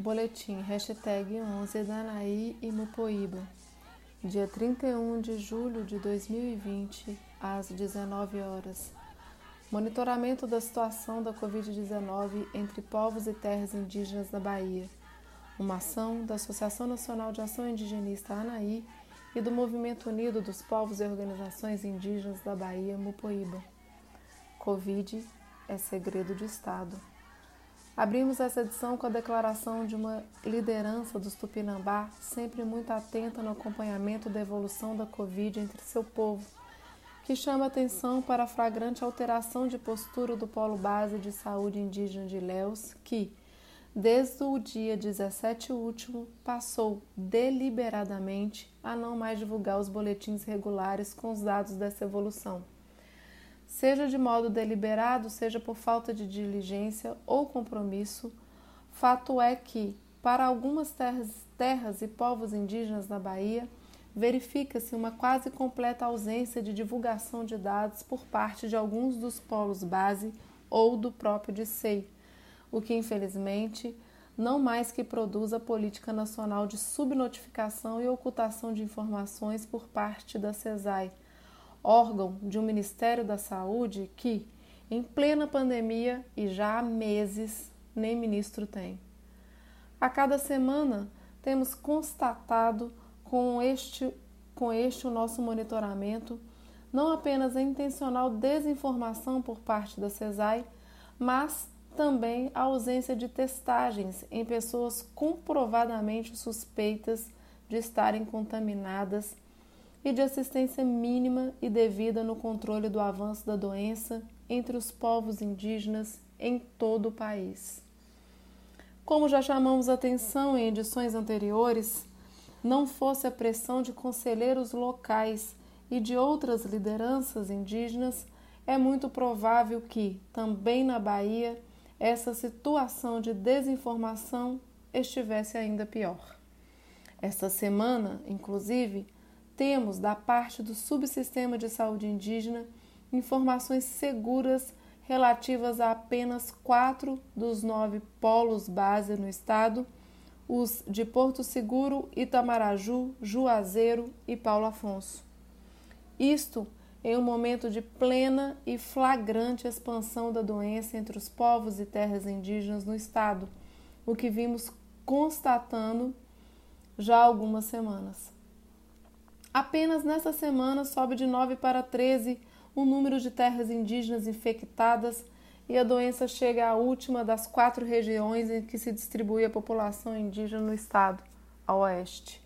Boletim hashtag 11 Danaí e Mupoíba. Dia 31 de julho de 2020, às 19 horas. Monitoramento da situação da Covid-19 entre povos e terras indígenas da Bahia. Uma ação da Associação Nacional de Ação Indigenista ANAI e do Movimento Unido dos Povos e Organizações Indígenas da Bahia, Mupoíba. Covid é segredo de Estado. Abrimos essa edição com a declaração de uma liderança dos Tupinambá, sempre muito atenta no acompanhamento da evolução da Covid entre seu povo, que chama atenção para a flagrante alteração de postura do Polo Base de Saúde Indígena de Léus, que, desde o dia 17 último, passou deliberadamente a não mais divulgar os boletins regulares com os dados dessa evolução seja de modo deliberado, seja por falta de diligência ou compromisso, fato é que, para algumas terras, terras e povos indígenas na Bahia, verifica-se uma quase completa ausência de divulgação de dados por parte de alguns dos polos base ou do próprio DICEI, o que infelizmente não mais que produz a política nacional de subnotificação e ocultação de informações por parte da CESAI, órgão de um Ministério da Saúde que, em plena pandemia e já há meses, nem ministro tem. A cada semana temos constatado com este, com este o nosso monitoramento não apenas a intencional desinformação por parte da CESAI, mas também a ausência de testagens em pessoas comprovadamente suspeitas de estarem contaminadas e de assistência mínima e devida no controle do avanço da doença entre os povos indígenas em todo o país. Como já chamamos atenção em edições anteriores, não fosse a pressão de conselheiros locais e de outras lideranças indígenas, é muito provável que, também na Bahia, essa situação de desinformação estivesse ainda pior. Esta semana, inclusive, temos da parte do subsistema de saúde indígena informações seguras relativas a apenas quatro dos nove polos base no estado, os de Porto Seguro, Itamaraju, Juazeiro e Paulo Afonso. Isto em um momento de plena e flagrante expansão da doença entre os povos e terras indígenas no estado, o que vimos constatando já há algumas semanas. Apenas nessa semana sobe de 9 para 13 o número de terras indígenas infectadas e a doença chega à última das quatro regiões em que se distribui a população indígena no estado, a oeste.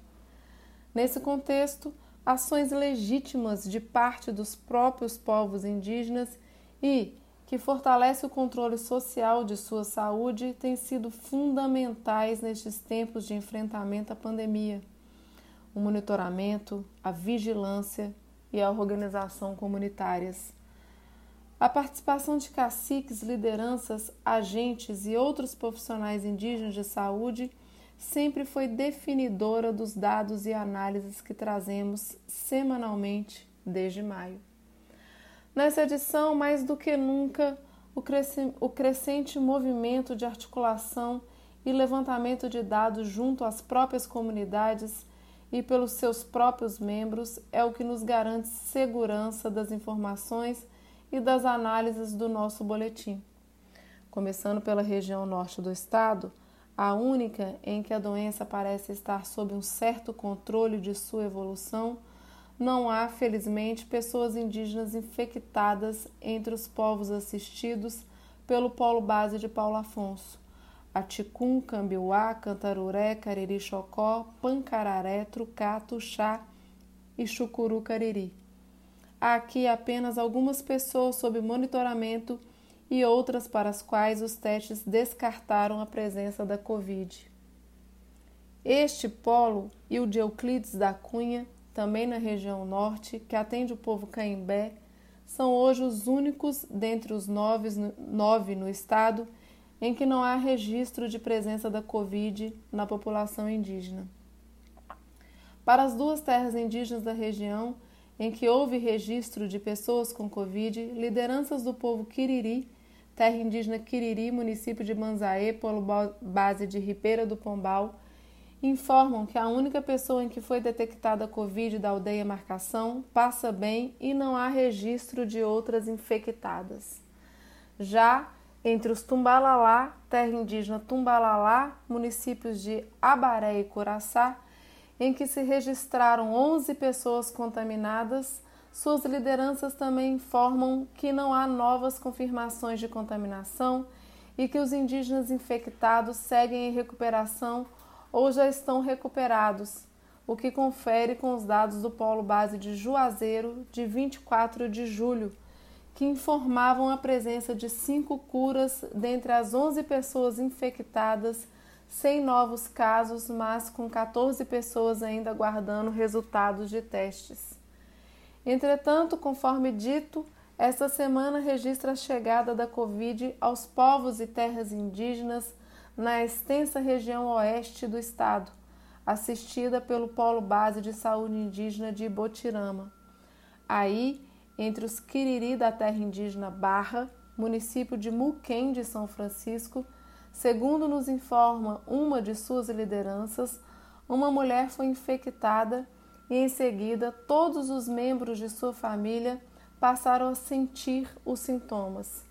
Nesse contexto, ações legítimas de parte dos próprios povos indígenas e que fortalece o controle social de sua saúde têm sido fundamentais nestes tempos de enfrentamento à pandemia o monitoramento, a vigilância e a organização comunitárias. A participação de caciques, lideranças, agentes e outros profissionais indígenas de saúde sempre foi definidora dos dados e análises que trazemos semanalmente desde maio. Nessa edição, mais do que nunca, o crescente movimento de articulação e levantamento de dados junto às próprias comunidades e pelos seus próprios membros é o que nos garante segurança das informações e das análises do nosso boletim. Começando pela região norte do estado, a única em que a doença parece estar sob um certo controle de sua evolução, não há, felizmente, pessoas indígenas infectadas entre os povos assistidos pelo Polo Base de Paulo Afonso Aticum, Cambiuá, Cantaruré, Cariri Chocó, Pancararé, Trucato, Chá e Chucuru Cariri. Há aqui apenas algumas pessoas sob monitoramento e outras para as quais os testes descartaram a presença da Covid. Este polo e o de Euclides da Cunha, também na região norte, que atende o povo caimbé, são hoje os únicos dentre os nove, nove no estado em que não há registro de presença da Covid na população indígena. Para as duas terras indígenas da região, em que houve registro de pessoas com Covid, lideranças do povo Quiriri terra indígena Quiriri, município de Manzaê, polo base de Ribeira do Pombal, informam que a única pessoa em que foi detectada Covid da aldeia Marcação passa bem e não há registro de outras infectadas. Já entre os Tumbalalá, terra indígena Tumbalalá, municípios de Abaré e Curaçá, em que se registraram 11 pessoas contaminadas, suas lideranças também informam que não há novas confirmações de contaminação e que os indígenas infectados seguem em recuperação ou já estão recuperados, o que confere com os dados do Polo Base de Juazeiro de 24 de julho, que informavam a presença de cinco curas dentre as 11 pessoas infectadas, sem novos casos, mas com 14 pessoas ainda aguardando resultados de testes. Entretanto, conforme dito, esta semana registra a chegada da Covid aos povos e terras indígenas na extensa região oeste do estado, assistida pelo Polo Base de Saúde Indígena de Ibotirama. Aí, entre os Quiriri da terra indígena Barra, município de Muquem de São Francisco, segundo nos informa uma de suas lideranças, uma mulher foi infectada e em seguida todos os membros de sua família passaram a sentir os sintomas.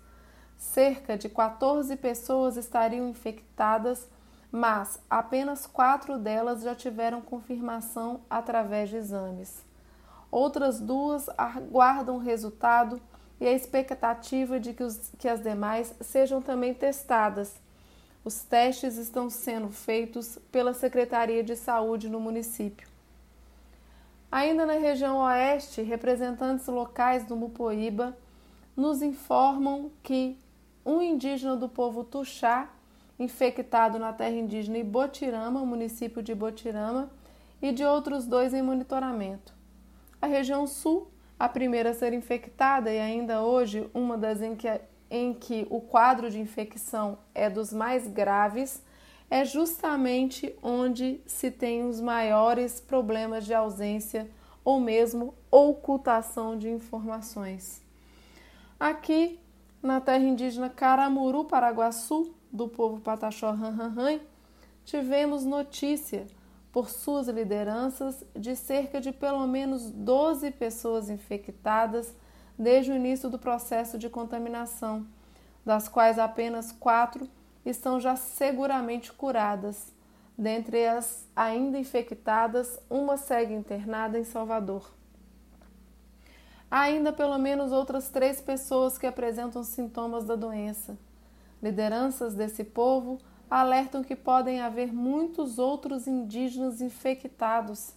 Cerca de 14 pessoas estariam infectadas, mas apenas quatro delas já tiveram confirmação através de exames. Outras duas aguardam resultado e a expectativa de que, os, que as demais sejam também testadas. Os testes estão sendo feitos pela Secretaria de Saúde no município. Ainda na região oeste, representantes locais do Mupoíba nos informam que um indígena do povo Tuxá, infectado na terra indígena Ibotirama, município de Ibotirama, e de outros dois em monitoramento. A região sul, a primeira a ser infectada e ainda hoje uma das em que, em que o quadro de infecção é dos mais graves, é justamente onde se tem os maiores problemas de ausência ou mesmo ocultação de informações. Aqui na terra indígena Caramuru, Paraguaçu, do povo Pataxó Ranranhan, tivemos notícia, por suas lideranças, de cerca de pelo menos 12 pessoas infectadas desde o início do processo de contaminação, das quais apenas quatro estão já seguramente curadas. Dentre as ainda infectadas, uma segue internada em Salvador. Há ainda pelo menos outras três pessoas que apresentam sintomas da doença. Lideranças desse povo alertam que podem haver muitos outros indígenas infectados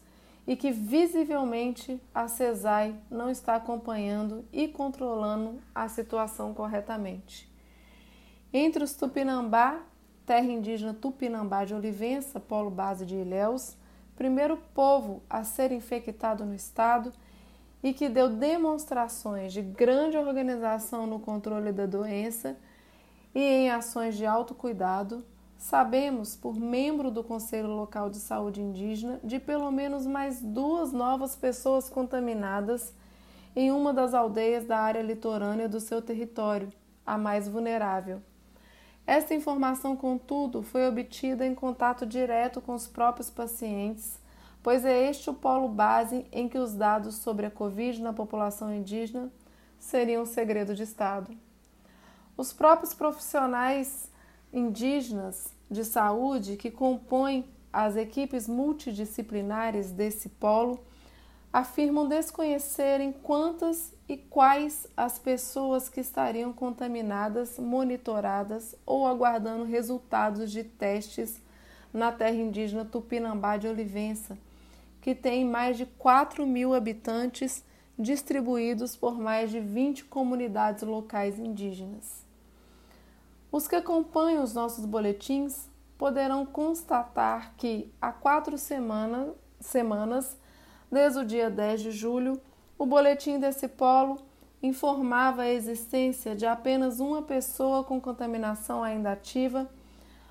e que visivelmente a CESAI não está acompanhando e controlando a situação corretamente. Entre os Tupinambá, terra indígena Tupinambá de Olivença, polo base de Ilhéus, primeiro povo a ser infectado no estado, e que deu demonstrações de grande organização no controle da doença e em ações de autocuidado, sabemos, por membro do Conselho Local de Saúde Indígena, de pelo menos mais duas novas pessoas contaminadas em uma das aldeias da área litorânea do seu território, a mais vulnerável. Esta informação, contudo, foi obtida em contato direto com os próprios pacientes pois é este o polo base em que os dados sobre a Covid na população indígena seriam segredo de Estado. Os próprios profissionais indígenas de saúde que compõem as equipes multidisciplinares desse polo afirmam desconhecerem quantas e quais as pessoas que estariam contaminadas, monitoradas ou aguardando resultados de testes na terra indígena Tupinambá de Olivença, que tem mais de 4 mil habitantes distribuídos por mais de 20 comunidades locais indígenas. Os que acompanham os nossos boletins poderão constatar que há quatro semana, semanas, desde o dia 10 de julho, o boletim desse polo informava a existência de apenas uma pessoa com contaminação ainda ativa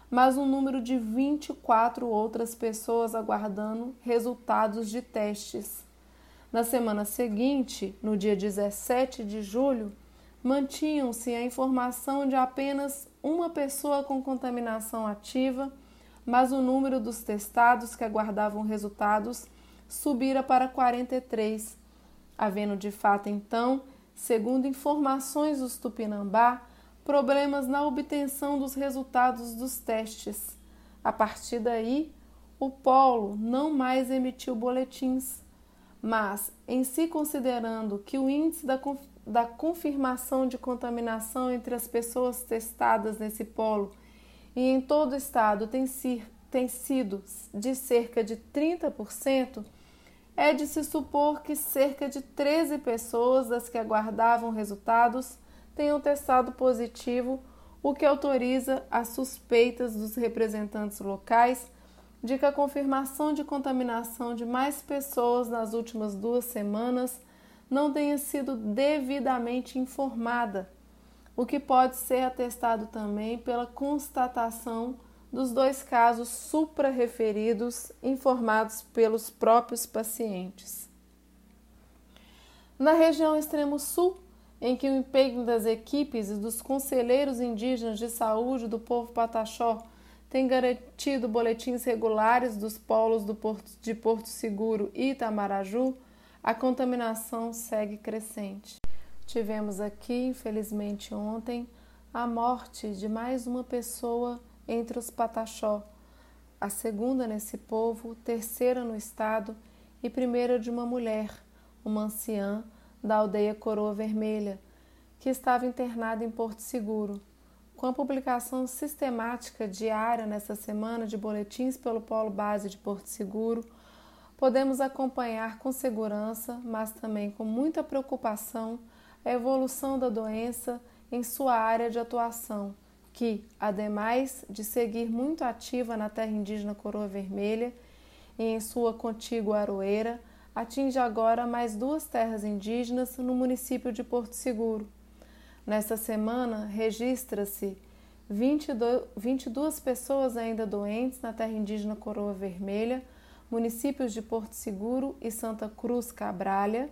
mas um número de 24 outras pessoas aguardando resultados de testes. Na semana seguinte, no dia 17 de julho, mantinham-se a informação de apenas uma pessoa com contaminação ativa, mas o número dos testados que aguardavam resultados subira para 43, havendo de fato então, segundo informações dos Tupinambá, problemas na obtenção dos resultados dos testes. A partir daí, o polo não mais emitiu boletins, mas, em se considerando que o índice da, da confirmação de contaminação entre as pessoas testadas nesse polo. E em todo o estado tem, tem sido de cerca de 30%, é de se supor que cerca de 13 pessoas das que aguardavam resultados tenham testado positivo, o que autoriza as suspeitas dos representantes locais de que a confirmação de contaminação de mais pessoas nas últimas duas semanas não tenha sido devidamente informada, o que pode ser atestado também pela constatação dos dois casos suprarreferidos informados pelos próprios pacientes. Na região extremo sul, em que o empenho das equipes e dos conselheiros indígenas de saúde do povo pataxó tem garantido boletins regulares dos polos do Porto, de Porto Seguro e Itamaraju, a contaminação segue crescente. Tivemos aqui, infelizmente ontem, a morte de mais uma pessoa entre os Pataxó, a segunda nesse povo, terceira no estado e primeira de uma mulher, uma anciã da aldeia Coroa Vermelha, que estava internada em Porto Seguro. Com a publicação sistemática diária nessa semana de boletins pelo Polo Base de Porto Seguro, podemos acompanhar com segurança, mas também com muita preocupação, a evolução da doença em sua área de atuação que, ademais de seguir muito ativa na terra indígena Coroa Vermelha e em sua contígua Aroeira, atinge agora mais duas terras indígenas no município de Porto Seguro. Nesta semana, registra-se 22, 22 pessoas ainda doentes na terra indígena Coroa Vermelha, municípios de Porto Seguro e Santa Cruz Cabralha,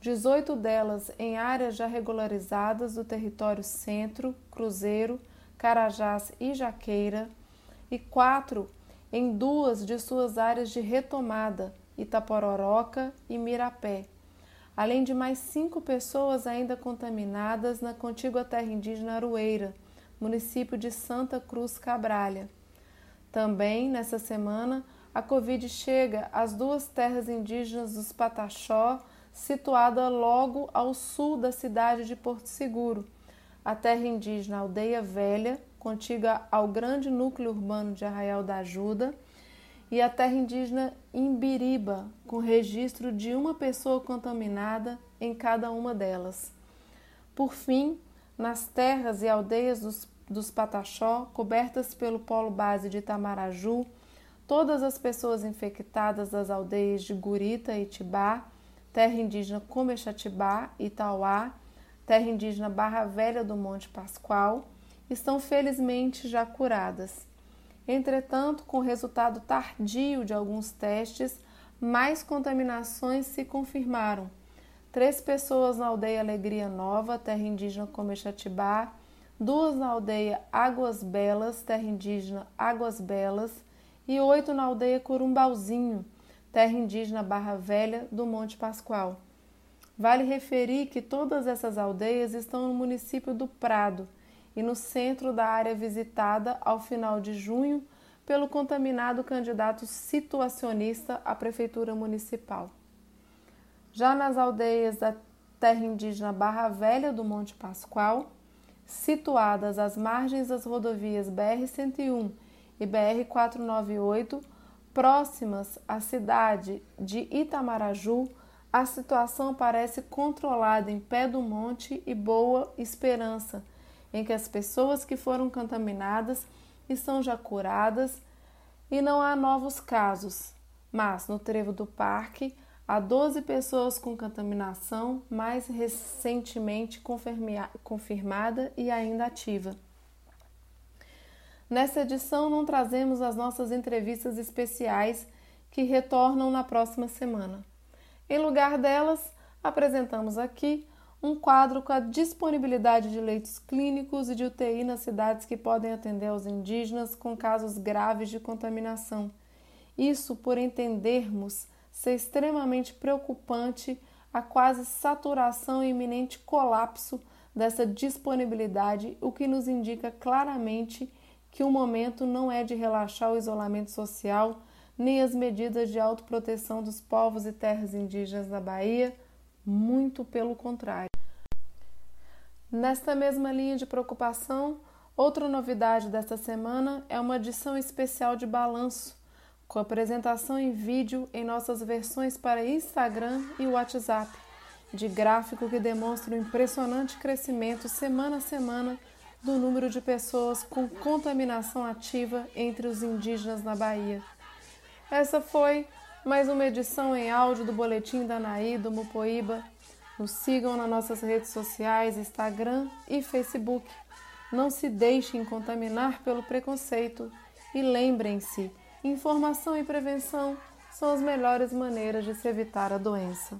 18 delas em áreas já regularizadas do território Centro, Cruzeiro, Carajás e Jaqueira, e quatro em duas de suas áreas de retomada, Itapororoca e Mirapé, além de mais cinco pessoas ainda contaminadas na contígua terra indígena Arueira, município de Santa Cruz Cabralha. Também, nessa semana, a Covid chega às duas terras indígenas dos Pataxó, situada logo ao sul da cidade de Porto Seguro, a terra indígena Aldeia Velha, contiga ao grande núcleo urbano de Arraial da Ajuda, e a terra indígena Imbiriba, com registro de uma pessoa contaminada em cada uma delas. Por fim, nas terras e aldeias dos, dos Pataxó, cobertas pelo polo base de Itamaraju, todas as pessoas infectadas das aldeias de Gurita e Tibá, terra indígena Comexatibá e Tauá, terra indígena Barra Velha do Monte Pascoal, estão felizmente já curadas. Entretanto, com resultado tardio de alguns testes, mais contaminações se confirmaram. Três pessoas na aldeia Alegria Nova, terra indígena Comexatibá, duas na aldeia Águas Belas, terra indígena Águas Belas, e oito na aldeia Curumbauzinho, terra indígena Barra Velha do Monte Pascoal. Vale referir que todas essas aldeias estão no município do Prado e no centro da área visitada ao final de junho pelo contaminado candidato situacionista à prefeitura municipal. Já nas aldeias da terra indígena Barra Velha do Monte Pascoal, situadas às margens das rodovias BR-101 e BR-498, próximas à cidade de Itamaraju, a situação parece controlada em Pé do Monte e Boa Esperança, em que as pessoas que foram contaminadas estão já curadas e não há novos casos. Mas no trevo do parque há 12 pessoas com contaminação mais recentemente confirmada e ainda ativa. Nessa edição não trazemos as nossas entrevistas especiais que retornam na próxima semana. Em lugar delas, apresentamos aqui um quadro com a disponibilidade de leitos clínicos e de UTI nas cidades que podem atender aos indígenas com casos graves de contaminação. Isso por entendermos ser extremamente preocupante a quase saturação e iminente colapso dessa disponibilidade, o que nos indica claramente que o momento não é de relaxar o isolamento social nem as medidas de autoproteção dos povos e terras indígenas da Bahia, muito pelo contrário. Nesta mesma linha de preocupação, outra novidade desta semana é uma edição especial de balanço, com apresentação em vídeo em nossas versões para Instagram e WhatsApp, de gráfico que demonstra o impressionante crescimento semana a semana do número de pessoas com contaminação ativa entre os indígenas na Bahia. Essa foi mais uma edição em áudio do Boletim da Anaí do Mupoíba. Nos sigam nas nossas redes sociais, Instagram e Facebook. Não se deixem contaminar pelo preconceito e lembrem-se, informação e prevenção são as melhores maneiras de se evitar a doença.